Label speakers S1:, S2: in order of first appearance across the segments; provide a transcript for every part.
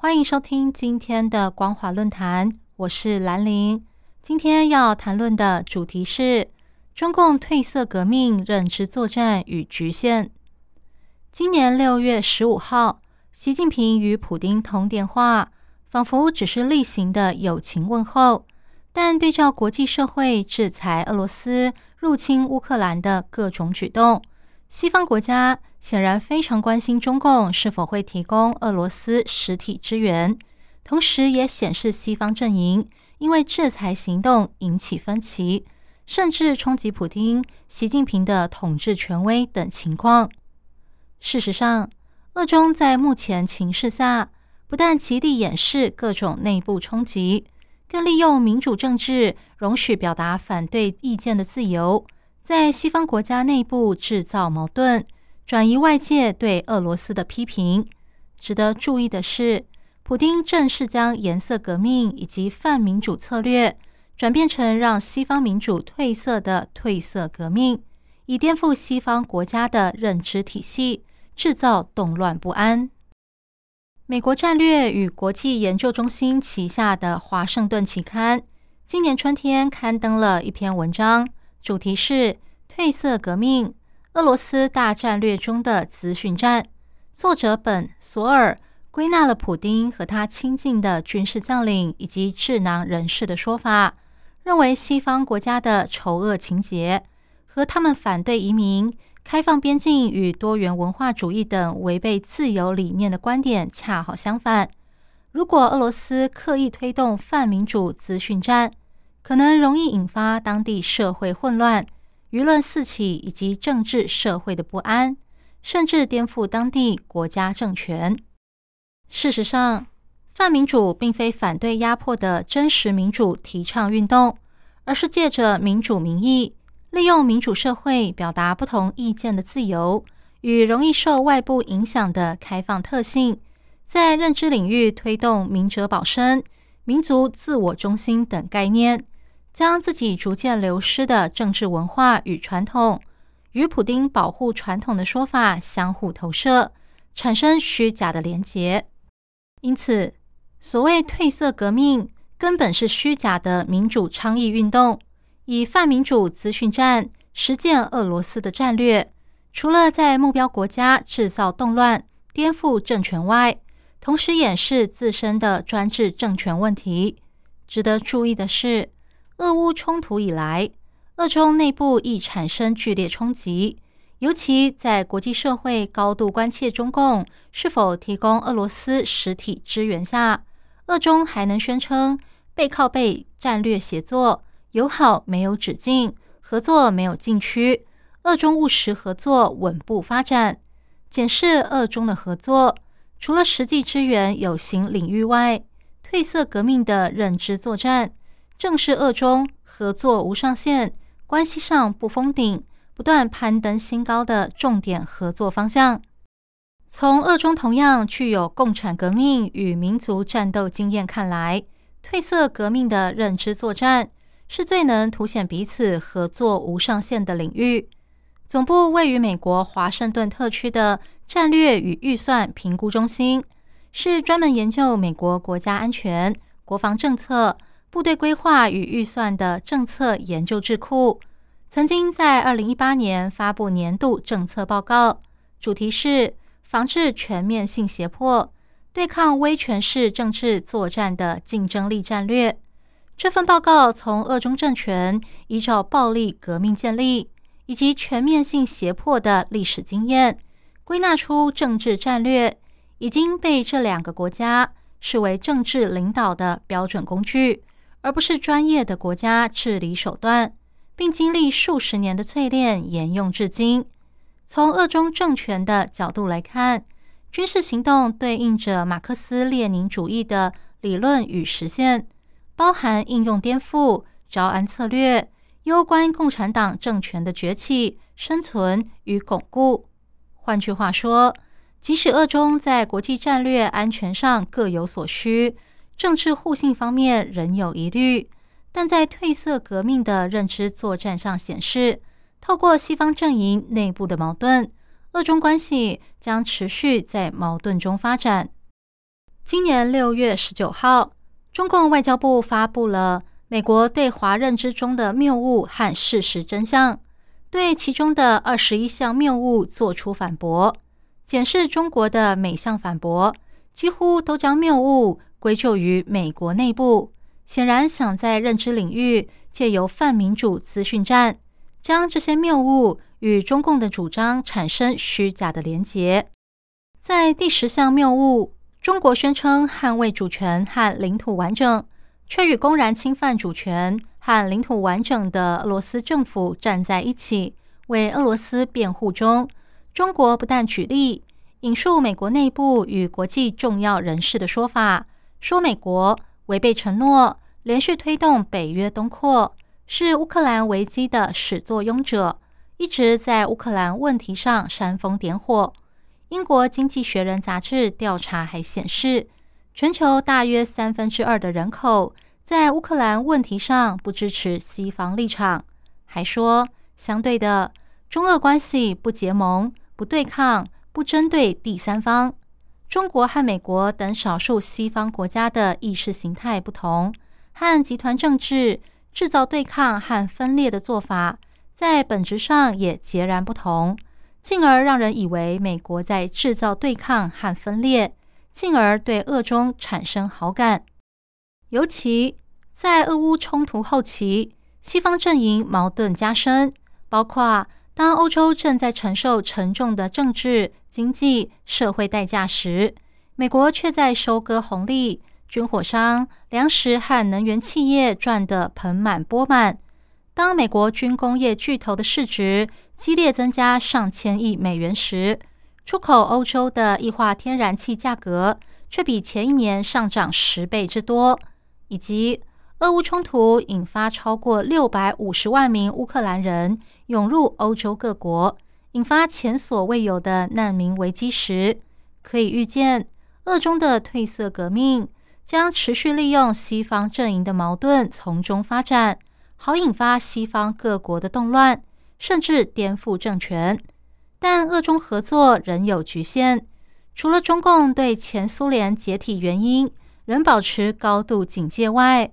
S1: 欢迎收听今天的光华论坛，我是兰陵。今天要谈论的主题是中共褪色革命认知作战与局限。今年六月十五号，习近平与普京通电话，仿佛只是例行的友情问候，但对照国际社会制裁俄罗斯入侵乌克兰的各种举动。西方国家显然非常关心中共是否会提供俄罗斯实体支援，同时也显示西方阵营因为制裁行动引起分歧，甚至冲击普京、习近平的统治权威等情况。事实上，俄中在目前情势下，不但极力掩饰各种内部冲击，更利用民主政治容许表达反对意见的自由。在西方国家内部制造矛盾，转移外界对俄罗斯的批评。值得注意的是，普京正式将颜色革命以及泛民主策略转变成让西方民主褪色的褪色革命，以颠覆西方国家的认知体系，制造动乱不安。美国战略与国际研究中心旗下的《华盛顿期刊》今年春天刊登了一篇文章。主题是褪色革命，俄罗斯大战略中的资讯战。作者本索尔归纳了普丁和他亲近的军事将领以及智囊人士的说法，认为西方国家的丑恶情节和他们反对移民、开放边境与多元文化主义等违背自由理念的观点恰好相反。如果俄罗斯刻意推动泛民主资讯战，可能容易引发当地社会混乱、舆论四起以及政治社会的不安，甚至颠覆当地国家政权。事实上，泛民主并非反对压迫的真实民主提倡运动，而是借着民主名义，利用民主社会表达不同意见的自由与容易受外部影响的开放特性，在认知领域推动明哲保身、民族自我中心等概念。将自己逐渐流失的政治文化与传统，与普丁保护传统的说法相互投射，产生虚假的连结。因此，所谓褪色革命根本是虚假的民主倡议运动，以泛民主资讯战实践俄罗斯的战略。除了在目标国家制造动乱、颠覆政权外，同时掩饰自身的专制政权问题。值得注意的是。俄乌冲突以来，俄中内部亦产生剧烈冲击，尤其在国际社会高度关切中共是否提供俄罗斯实体支援下，俄中还能宣称背靠背战略协作、友好没有止境、合作没有禁区，俄中务实合作稳步发展。检视俄中的合作，除了实际支援有形领域外，褪色革命的认知作战。正是俄中合作无上限、关系上不封顶、不断攀登新高的重点合作方向。从俄中同样具有共产革命与民族战斗经验看来，褪色革命的认知作战是最能凸显彼此合作无上限的领域。总部位于美国华盛顿特区的战略与预算评估中心，是专门研究美国国家安全、国防政策。部队规划与预算的政策研究智库，曾经在二零一八年发布年度政策报告，主题是防治全面性胁迫，对抗威权式政治作战的竞争力战略。这份报告从俄中政权依照暴力革命建立以及全面性胁迫的历史经验，归纳出政治战略已经被这两个国家视为政治领导的标准工具。而不是专业的国家治理手段，并经历数十年的淬炼沿用至今。从俄中政权的角度来看，军事行动对应着马克思列宁主义的理论与实现，包含应用颠覆、招安策略，攸关共产党政权的崛起、生存与巩固。换句话说，即使俄中在国际战略安全上各有所需，政治互信方面仍有疑虑，但在褪色革命的认知作战上显示，透过西方阵营内部的矛盾，俄中关系将持续在矛盾中发展。今年六月十九号，中共外交部发布了美国对华认知中的谬误和事实真相，对其中的二十一项谬误作出反驳。检视中国的每项反驳，几乎都将谬误归咎于美国内部，显然想在认知领域借由泛民主资讯战，将这些谬误与中共的主张产生虚假的连结。在第十项谬误，中国宣称捍卫主权和领土完整，却与公然侵犯主权和领土完整的俄罗斯政府站在一起，为俄罗斯辩护中。中国不但举例引述美国内部与国际重要人士的说法，说美国违背承诺，连续推动北约东扩，是乌克兰危机的始作俑者，一直在乌克兰问题上煽风点火。英国经济学人杂志调查还显示，全球大约三分之二的人口在乌克兰问题上不支持西方立场，还说相对的，中俄关系不结盟。不对抗，不针对第三方。中国和美国等少数西方国家的意识形态不同，和集团政治制造对抗和分裂的做法，在本质上也截然不同，进而让人以为美国在制造对抗和分裂，进而对俄中产生好感。尤其在俄乌冲突后期，西方阵营矛盾加深，包括。当欧洲正在承受沉重的政治、经济、社会代价时，美国却在收割红利，军火商、粮食和能源企业赚得盆满钵满。当美国军工业巨头的市值激烈增加上千亿美元时，出口欧洲的液化天然气价格却比前一年上涨十倍之多，以及。俄乌冲突引发超过六百五十万名乌克兰人涌入欧洲各国，引发前所未有的难民危机时，可以预见，俄中的褪色革命将持续利用西方阵营的矛盾从中发展，好引发西方各国的动乱，甚至颠覆政权。但俄中合作仍有局限，除了中共对前苏联解体原因仍保持高度警戒外，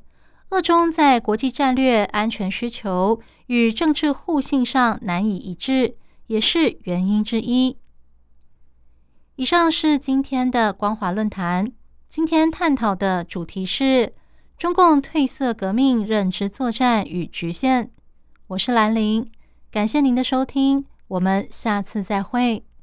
S1: 俄中在国际战略安全需求与政治互信上难以一致，也是原因之一。以上是今天的光华论坛，今天探讨的主题是中共褪色革命认知作战与局限。我是兰陵，感谢您的收听，我们下次再会。